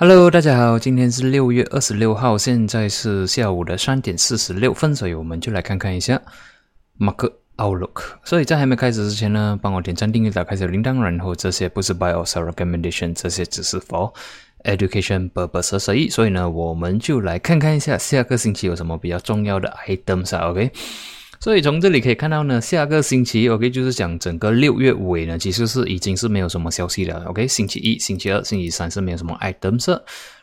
Hello，大家好，今天是六月二十六号，现在是下午的三点四十六分，所以我们就来看看一下 Mark Outlook。所以在还没开始之前呢，帮我点赞、订阅、打开小铃铛，然后这些不是 Buy or Sell Recommendation，这些只是 For Education purposes 所以，所以呢，我们就来看看一下下个星期有什么比较重要的 items 啊，OK？所以从这里可以看到呢，下个星期 OK 就是讲整个六月尾呢，其实是已经是没有什么消息了。OK，星期一、星期二、星期三是没有什么 items，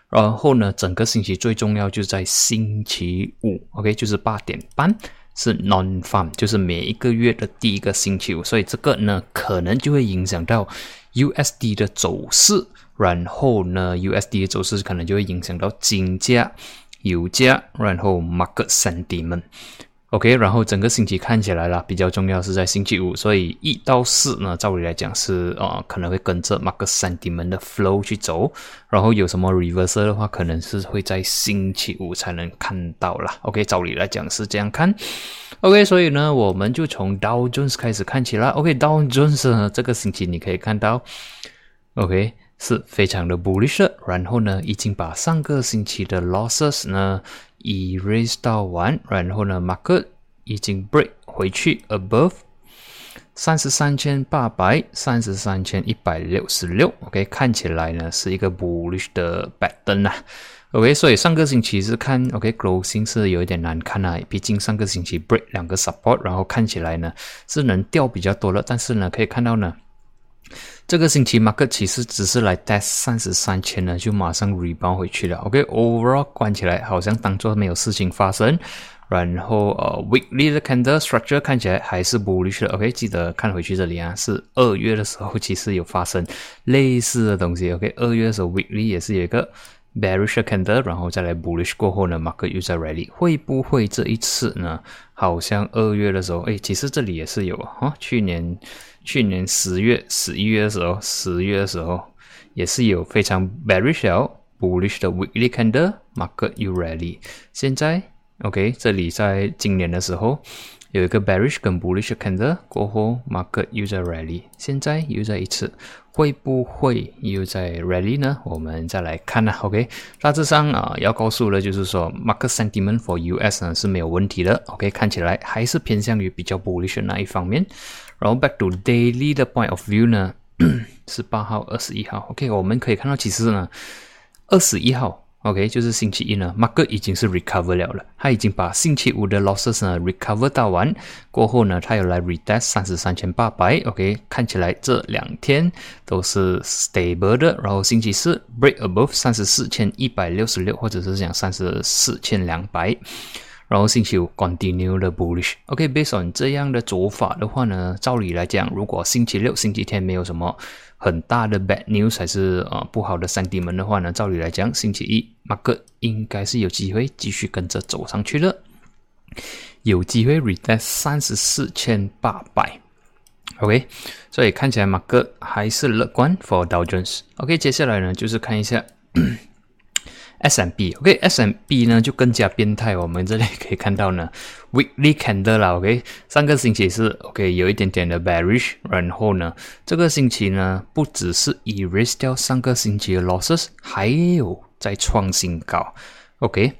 然后呢，整个星期最重要就是在星期五，OK，就是八点半是 non-farm，就是每一个月的第一个星期五，所以这个呢可能就会影响到 USD 的走势，然后呢，USD 的走势可能就会影响到金价、油价，然后 market sentiment。OK，然后整个星期看起来啦，比较重要是在星期五，所以一到四呢，照理来讲是啊，可能会跟着 Mark Sentiment 的 flow 去走，然后有什么 reversal 的话，可能是会在星期五才能看到啦。OK，照理来讲是这样看。OK，所以呢，我们就从 Dow Jones 开始看起啦。OK，Dow Jones 呢，这个星期你可以看到，OK 是非常的 bullish，然后呢，已经把上个星期的 losses 呢。Erase 到完，然后呢，market 已经 break 回去 above 三十三千八百三十三千一百六十六，OK，看起来呢是一个 bullish 的 pattern 啊，OK，所以上个星期是看 OK，closing 是有一点难看啊，毕竟上个星期 break 两个 support，然后看起来呢是能掉比较多了，但是呢可以看到呢。这个星期马克其实只是来 test 三十三千呢，就马上 rebound 回去了。OK，overall 关起来好像当做没有事情发生。然后呃，weekly 的 candle structure 看起来还是 bullish 的。OK，记得看回去这里啊，是二月的时候其实有发生类似的东西。OK，二月的时候 weekly 也是有一个 bearish candle，然后再来 bullish 过后呢，马克又在 rally，会不会这一次呢？好像二月的时候，哎，其实这里也是有啊，去年。去年十月、十一月的时候，十月的时候也是有非常 bearish、bullish 的 weekly candle market you rally。现在 OK，这里在今年的时候有一个 bearish 跟 bullish candle 过后，market 又在 rally。现在又在一次，会不会又在 rally 呢？我们再来看呢。OK，大致上啊，要告诉的就是说，market sentiment for US 呢是没有问题的。OK，看起来还是偏向于比较 bullish 那一方面。然后 back to daily 的 point of view 呢，是八号、二十一号。OK，我们可以看到，其实呢，二十一号，OK，就是星期一呢，market 已经是 recover 了了，它已经把星期五的 losses 呢 recover 到完过后呢，它又来 retest 三十三千八百。OK，看起来这两天都是 stable 的。然后星期四 break above 三十四千一百六十六，或者是讲三十四千两百。然后星期五 continue the bullish。OK，based on 这样的做法的话呢，照理来讲，如果星期六、星期天没有什么很大的 bad news 还是啊不好的三 D 门的话呢，照理来讲，星期一马哥应该是有机会继续跟着走上去的，有机会 retest 三十四千八百。OK，所以看起来马哥还是乐观 for Dow Jones。OK，接下来呢就是看一下。S M B，OK，S M B 呢就更加变态。我们这里可以看到呢，Weekly Candle 啦，OK，上个星期是 OK 有一点点的 bearish，然后呢，这个星期呢不只是 erase 掉上个星期的 losses，还有在创新高，OK，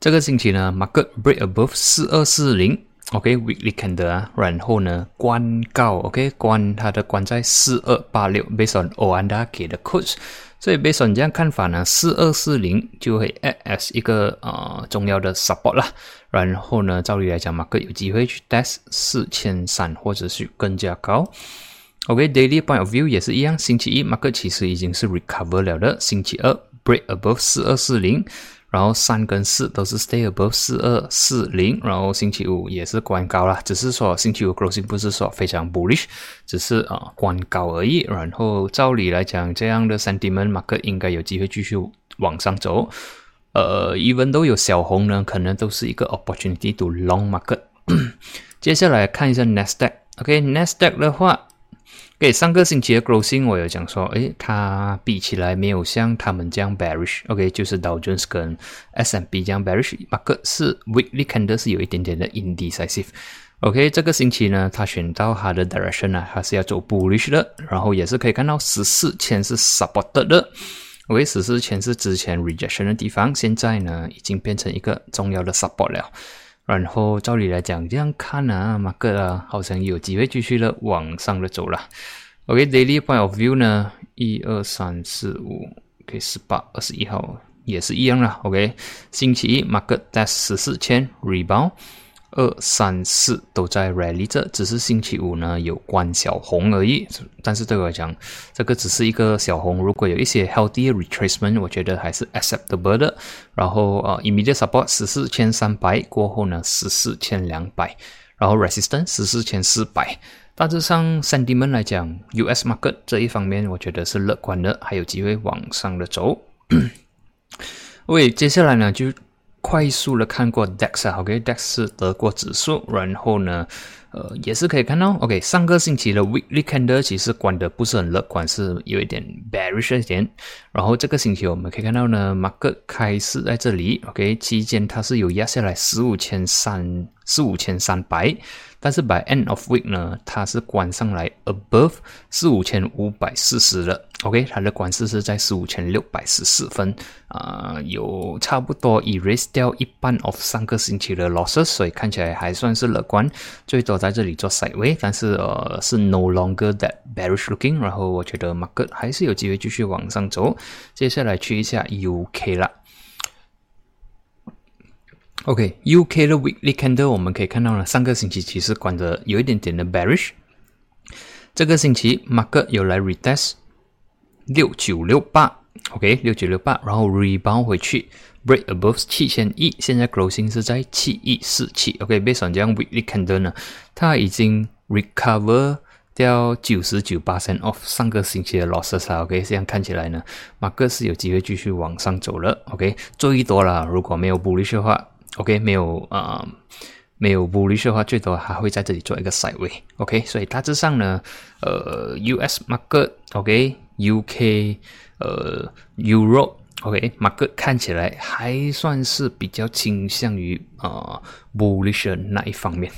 这个星期呢，Market break above 四二四零，OK，Weekly Candle 啊，然后呢关高，OK，关它的关在四二八六，based on Oanda 给的 c o d e。所以，based on 这样看法呢，四二四零就会 as 一个呃重要的 support 啦。然后呢，照理来讲，马克有机会去 test 四千三，或者是更加高。OK，daily point of view 也是一样，星期一马克其实已经是 recover 了的，星期二 break above 四二四零。然后三跟四都是 stay above 四二四零，然后星期五也是关高了，只是说星期五 closing 不是说非常 bullish，只是啊关高而已。然后照理来讲，这样的 sentiment market 应该有机会继续往上走。呃，even 都有小红呢，可能都是一个 opportunity to long market。接下来看一下 Nasdaq，OK，Nasdaq 的话。给上个星期的 Grossing，我有讲说，诶，它比起来没有像他们这样 bearish，OK，就是 Dow Jones 跟 S&P 这样 bearish，马克是 weekly candle 是有一点点的 indecisive，OK，这个星期呢，它选到它的 direction 呢，它是要走 bullish 的，然后也是可以看到十四千是 supported 的 OK，十四千是之前 rejection 的地方，现在呢已经变成一个重要的 support 了。然后照理来讲，这样看呢，马克啊，好像有机会继续的往上的走了。OK，daily point of view 呢，一二三四五，OK，十八、二十一号也是一样了。OK，星期一马克在十四千 rebound。二三四都在 rally 着，只是星期五呢有关小红而已。但是对我来讲，这个只是一个小红。如果有一些 healthy retracement，我觉得还是 acceptable 的。然后呃，immediate support 十四千三百过后呢，十四千两百，然后 resistance 十四千四百。大致上 sentiment 来讲，US market 这一方面我觉得是乐观的，还有机会往上的走。喂，接下来呢就。快速的看过 DAX 啊，OK，DAX 是德国指数，然后呢，呃，也是可以看到，OK，上个星期的 Weekly Candle 其实关的不是很乐观，是有一点 bearish 一点。然后这个星期我们可以看到呢，Mark 开始在这里，OK，期间它是有压下来十五千三，四五千三百。但是 by end of week 呢，它是关上来 above 四五千五百四十了，OK，它的关市是在四五千六百十四分，啊，有差不多 erase 掉一半 of 上个星期的 losses，所以看起来还算是乐观，最多在这里做 side way，但是呃是 no longer that bearish looking，然后我觉得 market 还是有机会继续往上走，接下来去一下 UK 了。OK，UK 的 weekly candle 我们可以看到呢，上个星期其实关着有一点点的 bearish，这个星期 market 有来 retest 六九六八，OK 六九六八，然后 rebound 回去 break above 七千亿，现在 closing 是在七亿四七，OK，based on 这样 weekly candle 呢，它已经 recover 掉九十九八 percent of 上个星期的 losses，OK，这样看起来呢，马克是有机会继续往上走了，OK，最多了，如果没有 bullish 的话。OK，没有啊，没有 bullish 的话，最多还会在这里做一个 side way。OK，所以大致上呢，呃，US market，OK，UK，呃 OK，马克看起来还算是比较倾向于啊 bullish 那一方面。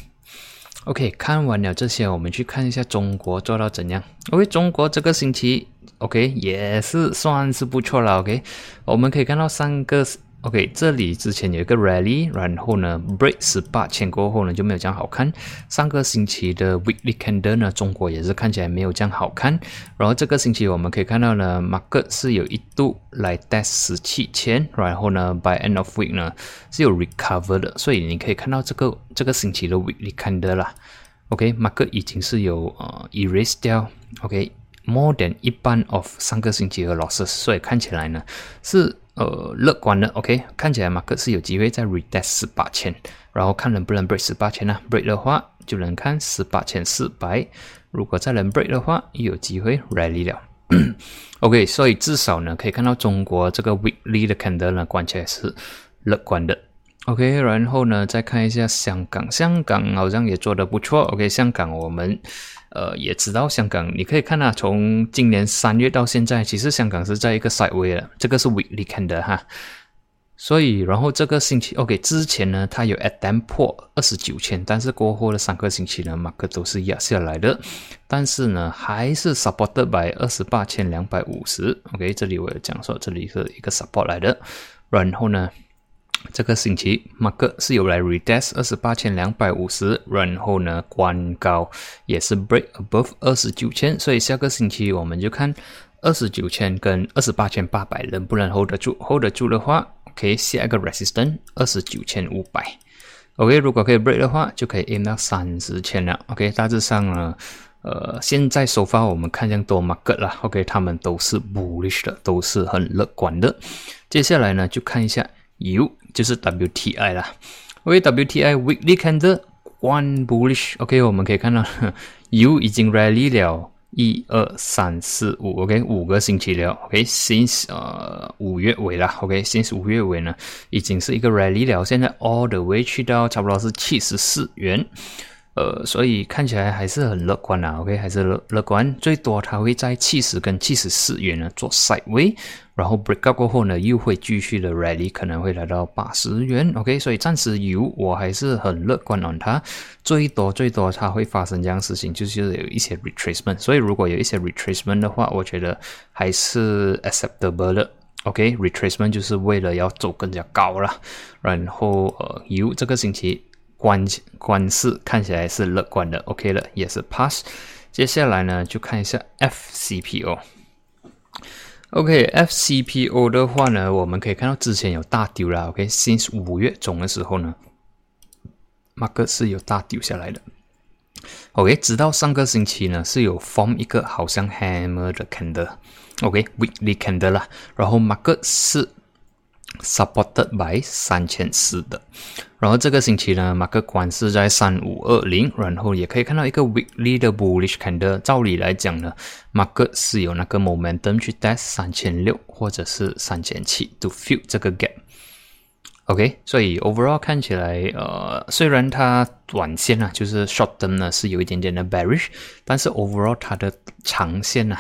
OK，看完了这些，我们去看一下中国做到怎样。OK，中国这个星期 OK 也是算是不错了。OK，我们可以看到三个。OK，这里之前有一个 rally，然后呢，break 十八千过后呢就没有这样好看。上个星期的 weekly candle 呢，中国也是看起来没有这样好看。然后这个星期我们可以看到呢，market 是有一度来 test 十七千，然后呢，by end of week 呢是有 recover 的，所以你可以看到这个这个星期的 weekly candle 啦。OK，market 已经是有呃 erase 掉。OK，more than 一半 of 上个星期的 losses，所以看起来呢是。呃，乐观的，OK，看起来马克是有机会在 retest 十八千，然后看能不能 break 十八千呢？break 的话，就能看十八千四百。如果再能 break 的话，有机会 rally 了。OK，所以至少呢，可以看到中国这个 weekly 的看多呢，关起来是乐观的。OK，然后呢，再看一下香港，香港好像也做得不错。OK，香港我们。呃，也知道香港，你可以看啊，从今年三月到现在，其实香港是在一个 side way 了，这个是 weekly 看的哈。所以，然后这个星期，OK，之前呢，它有 attempt 破二十九千，但是过后的三个星期呢，马克都是压下来的，但是呢，还是 supported by 二十八千两百五十。OK，这里我有讲说，这里是一个 support 来的，然后呢。这个星期，马克是有来 retest 二十八千两百五十，然后呢，关高也是 break above 二十九千，所以下个星期我们就看二十九千跟二十八千八百能不能 hold 得住，hold 得住的话，可以下一个 resistance 二十九千五百，OK，如果可以 break 的话，就可以 aim 到三十千了，OK，大致上呢，呃，现在首发我们看向多 market 了，OK，他们都是 bullish 的，都是很乐观的，接下来呢，就看一下。U 就是 WTI 啦，为 WTI weekly candle one bullish，OK，我们可以看到 U 已经 rally 了一二三四五，OK，五个星期了，OK，since 呃五月尾了，OK，since 五月尾呢，已经是一个 rally 了，现在 all the way 去到差不多是七十四元。呃，所以看起来还是很乐观啊，OK，还是乐乐观，最多它会在七十跟七十四元呢做 side way，然后 break up 过后呢又会继续的 rally，可能会来到八十元，OK，所以暂时有我还是很乐观哦，它最多最多它会发生这样事情，就是有一些 retracement，所以如果有一些 retracement 的话，我觉得还是 acceptable 的。OK，retracement 就是为了要走更加高了。然后呃，U 这个星期关关市看起来是乐观的，OK 了，也是 pass。接下来呢，就看一下 FCPO。OK，FCPO 的话呢，我们可以看到之前有大丢了，OK，since 五月中的时候呢，马克是有大丢下来的。OK，直到上个星期呢，是有 form 一个好像 hammer 的 candle，OK，weekly candle 啦，然后马克是。Supported by 三千四的，然后这个星期呢，马克关是在三五二零，然后也可以看到一个 weekly 的 bullish candle。照理来讲呢，马克是有那个 momentum 去 test 三千六或者是三千七 to fill 这个 gap。OK，所以 overall 看起来，呃，虽然它短线啊，就是 short 端呢是有一点点的 bearish，但是 overall 它的长线呢。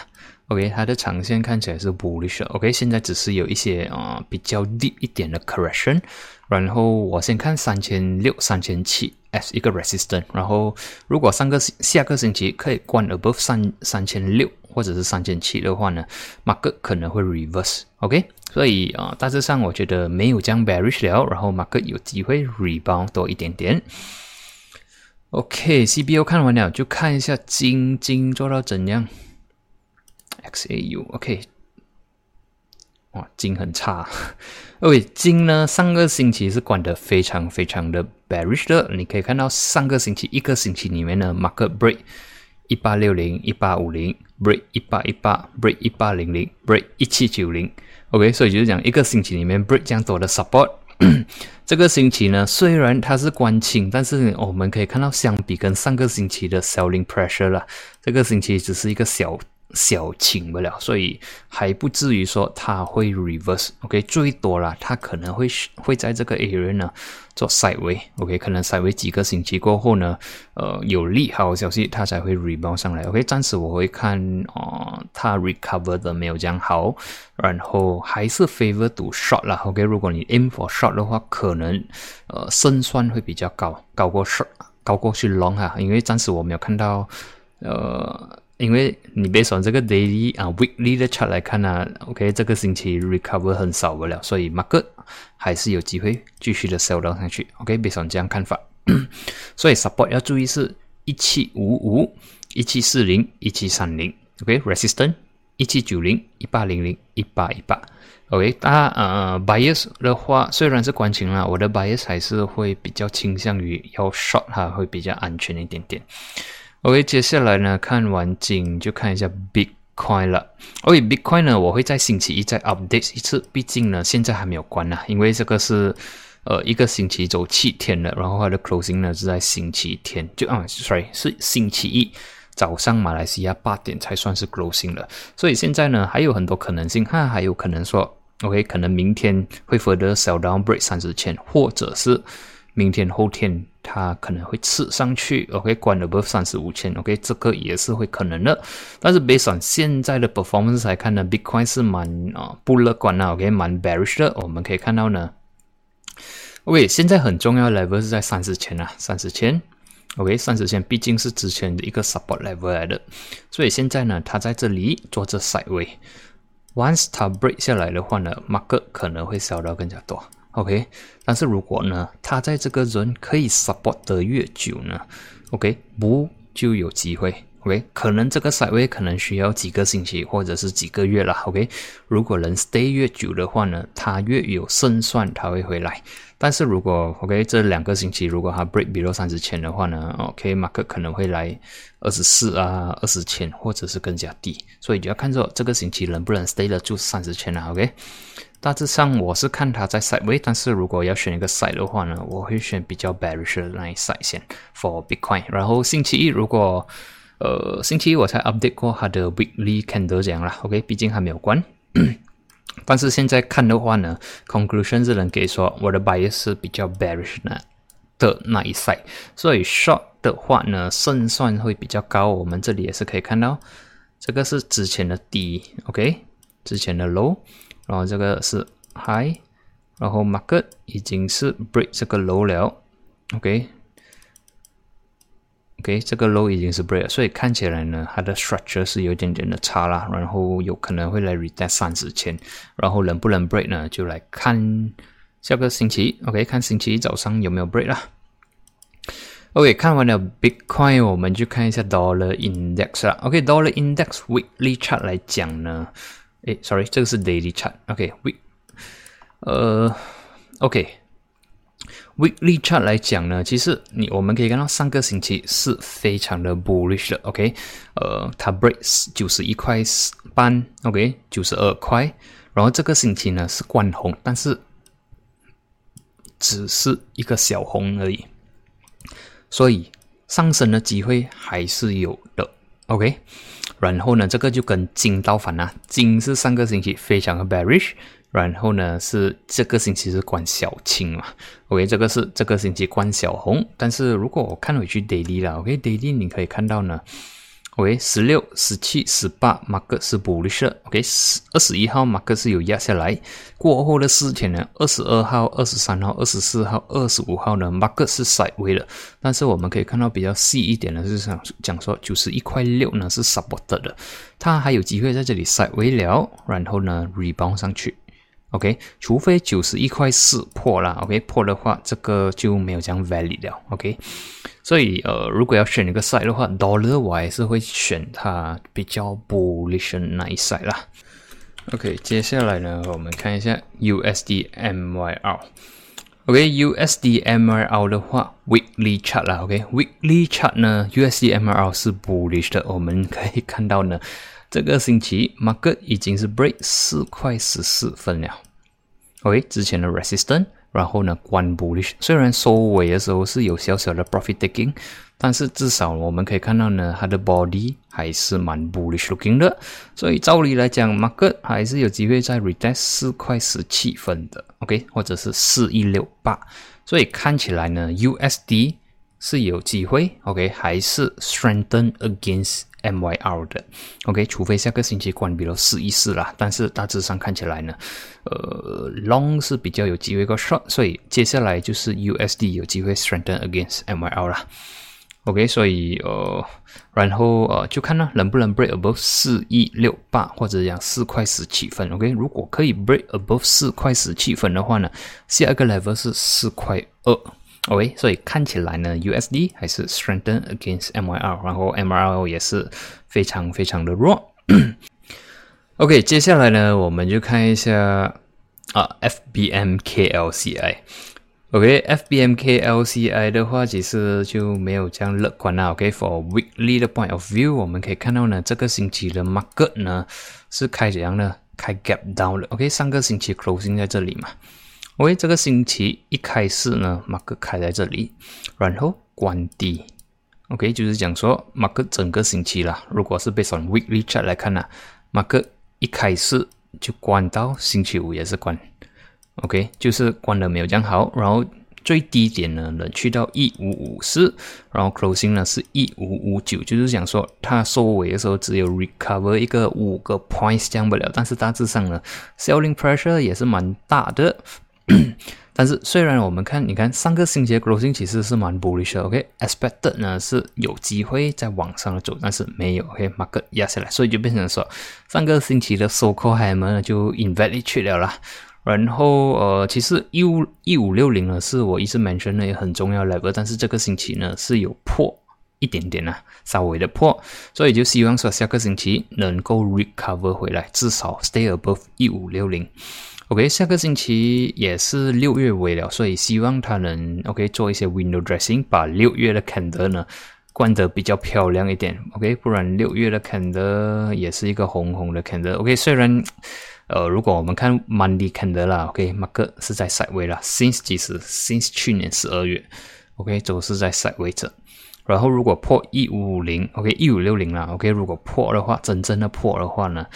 OK，它的长线看起来是 bullish。OK，现在只是有一些啊比较 deep 一点的 correction。然后我先看三千六、三千七 as 一个 resistance。然后如果上个下个星期可以关 above 三三千六或者是三千七的话呢，market 可能会 reverse。OK，所以啊大致上我觉得没有将 bearish 了，然后 market 有机会 rebound 多一点点。OK，CBO 看完了，就看一下金金做到怎样。XAU，OK，哇，金很差。OK，金呢，上个星期是管的非常非常的 bearish 的。你可以看到上个星期一个星期里面呢，market break 一八六零、一八五零，break 一八一八，break 一八零零，break 一七九零。OK，所以就是讲一个星期里面 break 这样多的 support。这个星期呢，虽然它是关清，但是我们可以看到，相比跟上个星期的 selling pressure 了，这个星期只是一个小。小请不了，所以还不至于说它会 reverse。OK，最多了，它可能会会在这个 area 呢做 side way。OK，可能 side way 几个星期过后呢，呃，有利好消息，它才会 rebound 上来。OK，暂时我会看啊，它 recover 的没有这样好，然后还是 favor to short 啦。OK，如果你 aim for short 的话，可能呃胜算会比较高，高过 short，高过去 long 哈，因为暂时我没有看到呃。因为你别从这个 daily 啊 weekly 的 chart 来看呢，OK，这个星期 recover 很少不了，所以 market 还是有机会继续的 sell 上去，OK，别从这样看法。所以 support 要注意是一七五五、一七四零、一七三零，OK，resistance 一七九零、一八零零、一八一八，OK，那呃 bias 的话虽然是关情了，我的 bias 还是会比较倾向于要 short 哈，会比较安全一点点。OK，接下来呢，看完景就看一下 Bitcoin 了。OK，Bitcoin 呢，我会在星期一再 update 一次，毕竟呢，现在还没有关呢，因为这个是呃一个星期走七天的，然后它的 closing 呢是在星期天，就啊，sorry 是星期一早上马来西亚八点才算是 closing 了，所以现在呢还有很多可能性，哈，还有可能说 OK，可能明天会 further sell down break 三十千，或者是。明天后天它可能会刺上去，OK，关了不三十五千，OK，这个也是会可能的。但是 based on 现在的 performance 来看呢，Bitcoin 是蛮啊不乐观的，OK，蛮 bearish 的。我们可以看到呢，OK，现在很重要的 level 是在三十千啊，三十千，OK，三十千毕竟是之前的一个 support level 来的，所以现在呢，它在这里做着 side way，once 它 break 下来的话呢，market 可能会烧到更加多。OK，但是如果呢，他在这个人可以 support 得越久呢，OK，不就有机会？OK，可能这个 side way 可能需要几个星期或者是几个月了。OK，如果能 stay 越久的话呢，它越有胜算，它会回来。但是如果 OK 这两个星期如果它 break below 三十千的话呢，OK，market 可能会来二十四啊，二十千或者是更加低。所以就要看着这个星期能不能 stay 得住三十千了。OK。大致上我是看它在 side way，但是如果要选一个 side 的话呢，我会选比较 bearish 的那一 side 先 for Bitcoin。然后星期一如果呃星期一我才 update 过它的 weekly candle 这样啦，OK，毕竟还没有关。但是现在看的话呢，conclusion 只能给说我的 bias 是比较 bearish 呢的那一 side，所以 short 的话呢胜算会比较高。我们这里也是可以看到，这个是之前的低，OK，之前的 low。然后这个是 high，然后 market 已经是 break 这个 low 了，OK OK，这个 low 已经是 break 了，所以看起来呢，它的 structure 是有点点的差啦，然后有可能会来 retest 三十千，然后能不能 break 呢，就来看下个星期，OK，看星期一早上有没有 break 啦。OK，看完了 Bitcoin，我们就看一下 Dollar Index 啦。OK，Dollar Index Weekly Chart 来讲呢，诶 s o r r y 这个是 Daily Chart。OK，Week，呃，OK Weekly Chart 来讲呢，其实你我们可以看到上个星期是非常的 bullish 的。OK，呃，它 breaks 九十一块半，OK，九十二块，然后这个星期呢是关红，但是只是一个小红而已。所以上升的机会还是有的，OK。然后呢，这个就跟金刀反了，金是上个星期非常的 bearish，然后呢是这个星期是关小青嘛，OK。这个是这个星期关小红，但是如果我看回去 daily 了，OK，daily 你可以看到呢。OK，十六、十七、十八，马克是 bullish。OK，十二十一号马克是有压下来，过后的四天呢，二十二号、二十三号、二十四号、二十五号呢，马克是 side way 了。但是我们可以看到比较细一点的是想讲说，九十一块六呢是 support 的，它还有机会在这里 side way 了，然后呢 rebound 上去。OK，除非九十一块四破了，OK 破的话，这个就没有这样 valid 了。OK。所以，呃，如果要选一个 side 的话，dollar 我还是会选它比较 bullish 那一 side 啦。OK，接下来呢，我们看一下 USD MYR。OK，USD MYR 的话，weekly chart 啦。OK，weekly chart 呢，USD MYR 是 bullish 的。我们可以看到呢，这个星期 market 已经是 break 四块十四分了。OK，之前的 resistant，。然后呢，关 bullish，虽然收尾的时候是有小小的 profit taking，但是至少我们可以看到呢，它的 body 还是蛮 bullish looking 的，所以照理来讲，market 还是有机会在 retest 四块十七分的，OK，或者是四一六八，所以看起来呢，USD 是有机会，OK，还是 strengthen against。MYR 的，OK，除非下个星期关闭了试一试啦，但是大致上看起来呢，呃，Long 是比较有机会个 Short，所以接下来就是 USD 有机会 strengthen against MYR 啦，OK，所以呃，然后呃，就看呢能不能 break above 四一六八或者讲四块十七分，OK，如果可以 break above 四块十七分的话呢，下一个 level 是四块二。OK，所以看起来呢，USD 还是 strengthen against MYR，然后 MYR 也是非常非常的弱。OK，接下来呢，我们就看一下啊，FBMKLCI。OK，FBMKLCI 的话，其实就没有这样乐观了。OK，for weekly 的 point of view，我们可以看到呢，这个星期的 market 呢是开怎样呢？开 gap down 了。OK，上个星期 closing 在这里嘛。OK，这个星期一开始呢，马克开在这里，然后关低。OK，就是讲说马克整个星期啦，如果是被从 weekly chart 来看呢，马克一开始就关到星期五也是关。OK，就是关的没有这样好，然后最低点呢能去到一五五四，然后 closing 呢是一五五九，就是讲说它收尾的时候只有 recover 一个五个 points 降不了，但是大致上呢，selling pressure 也是蛮大的。但是虽然我们看，你看上个星期的 closing 其实是蛮 bullish 的，OK，expected 呢是有机会在往上走，但是没有，OK，market 压下来，所以就变成说上个星期的收 call hammer 就 invalid 去了啦。然后呃，其实一五一五六零呢是我一直 mention 的也很重要 level，但是这个星期呢是有破一点点啊，稍微的破，所以就希望说下个星期能够 recover 回来，至少 stay above 一五六零。OK，下个星期也是六月尾了，所以希望他能 OK 做一些 window dressing，把六月的 candle 呢灌得比较漂亮一点。OK，不然六月的 candle 也是一个红红的 candle。OK，虽然呃，如果我们看 Monday candle 啦，OK，market 是在 side 位啦，since 几时？since 去年十二月，OK，都是在 side 位着。然后如果破一五五零，OK，一五六零啦，OK，如果破的话，真正的破的话呢？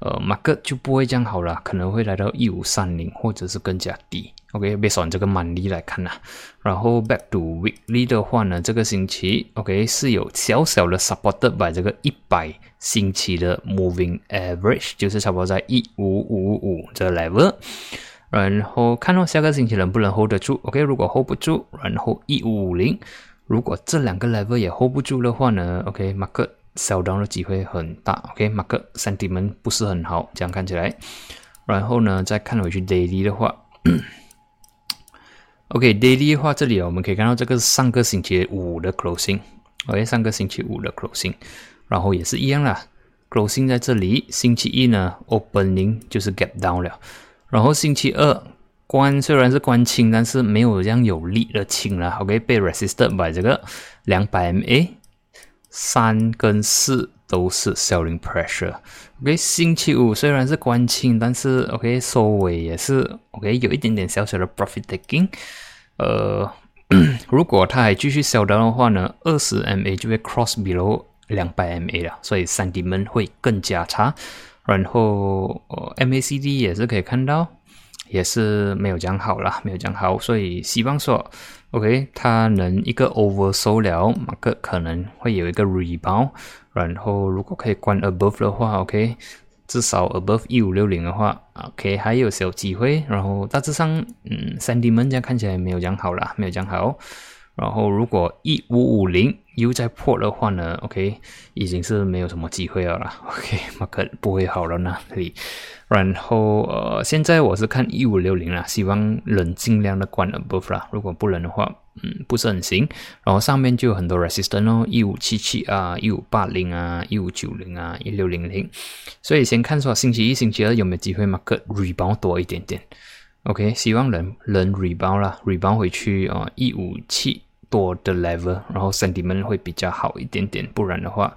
呃，market 就不会这样好了，可能会来到一五三零，或者是更加低。OK，别从这个满力来看呐。然后 back to weekly 的话呢，这个星期 OK 是有小小的 supported by 这个一百星期的 moving average，就是差不多在一五五五这 level。然后看到下个星期能不能 hold 得住。OK，如果 hold 不住，然后一五五零。如果这两个 level 也 hold 不住的话呢，OK，market sell down 的机会很大，OK，market sentiment 不是很好，这样看起来。然后呢，再看回去 daily 的话，OK，daily 的话，这里我们可以看到这个是上个星期五的 closing，OK，上个星期五的 closing，然后也是一样啦，closing 在这里，星期一呢 opening 就是 gap down 了，然后星期二关虽然是关清，但是没有这样有力的清了，OK，被 resisted by 这个两百 MA，三跟四。都是 selling pressure。OK，星期五虽然是关清，但是 OK 收尾也是 OK 有一点点小小的 profit taking。呃，如果它还继续 sell 的话呢，二十 MA 就会 cross below 两百 MA 了，所以三 D 们会更加差。然后 MACD 也是可以看到，也是没有讲好了，没有讲好，所以希望说。OK，它能一个 oversold 了，马克可能会有一个 rebound，然后如果可以关 above 的话，OK，至少 above 一五六零的话，OK 还有小机会。然后大致上，嗯，三 D 门这样看起来没有讲好啦，没有讲好。然后如果一五五零又再破的话呢，OK，已经是没有什么机会了啦。OK，马克不会好了呢，这里。然后呃，现在我是看一五六零啦，希望能尽量的关 above 啦。如果不能的话，嗯，不是很行。然后上面就有很多 resistance 哦，一五七七啊，一五八零啊，一五九零啊，一六零零。所以先看说星期一、星期二有没有机会马克 rebound 多一点点。OK，希望能能 rebound 啦，rebound 回去啊，一五七多的 level，然后 sentiment 会比较好一点点。不然的话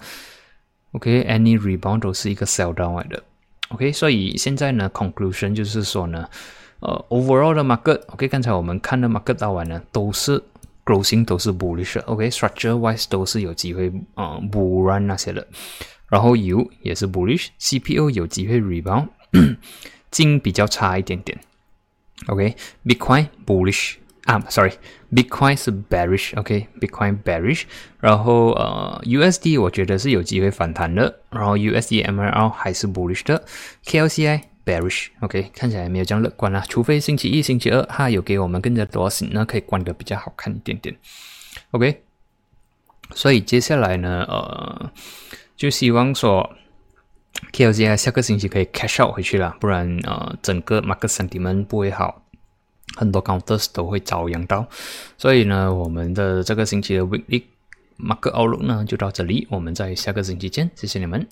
，OK，any rebound 都是一个 sell down 的。OK，所以现在呢，conclusion 就是说呢，呃，overall 的 market，OK，刚才我们看的 market 到完呢，都是 closing 都是 bullish，OK，structure wise 都是有机会，嗯，bull run 那些的，然后油也是 bullish，CPO 有机会 rebound，金比较差一点点，OK，Bitcoin bullish。啊，sorry，Bitcoin 是 bearish，OK，Bitcoin bearish，然后呃，USD 我觉得是有机会反弹的，然后 USD MRL 还是 bullish 的，KLCI bearish，OK，看起来没有这样乐观啊，除非星期一、星期二它有给我们更加多信，那可以关的比较好看一点点，OK，所以接下来呢，呃，就希望说 KLCI 下个星期可以 cash out 回去了，不然呃，整个 market sentiment 不会好。很多 counters 都会遭殃到，所以呢，我们的这个星期的 weekly market outlook 呢就到这里，我们在下个星期见，谢谢你们。